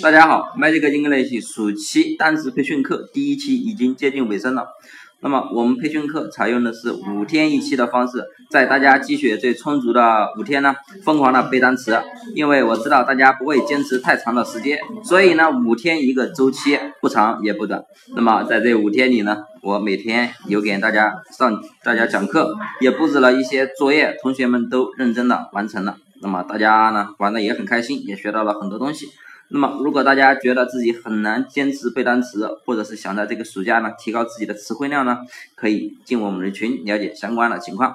大家好，Magic English 暑期单词培训课第一期已经接近尾声了。那么我们培训课采用的是五天一期的方式，在大家积雪最充足的五天呢，疯狂的背单词。因为我知道大家不会坚持太长的时间，所以呢，五天一个周期，不长也不短。那么在这五天里呢，我每天有给大家上大家讲课，也布置了一些作业，同学们都认真的完成了。那么大家呢玩的也很开心，也学到了很多东西。那么，如果大家觉得自己很难坚持背单词，或者是想在这个暑假呢提高自己的词汇量呢，可以进我们的群了解相关的情况。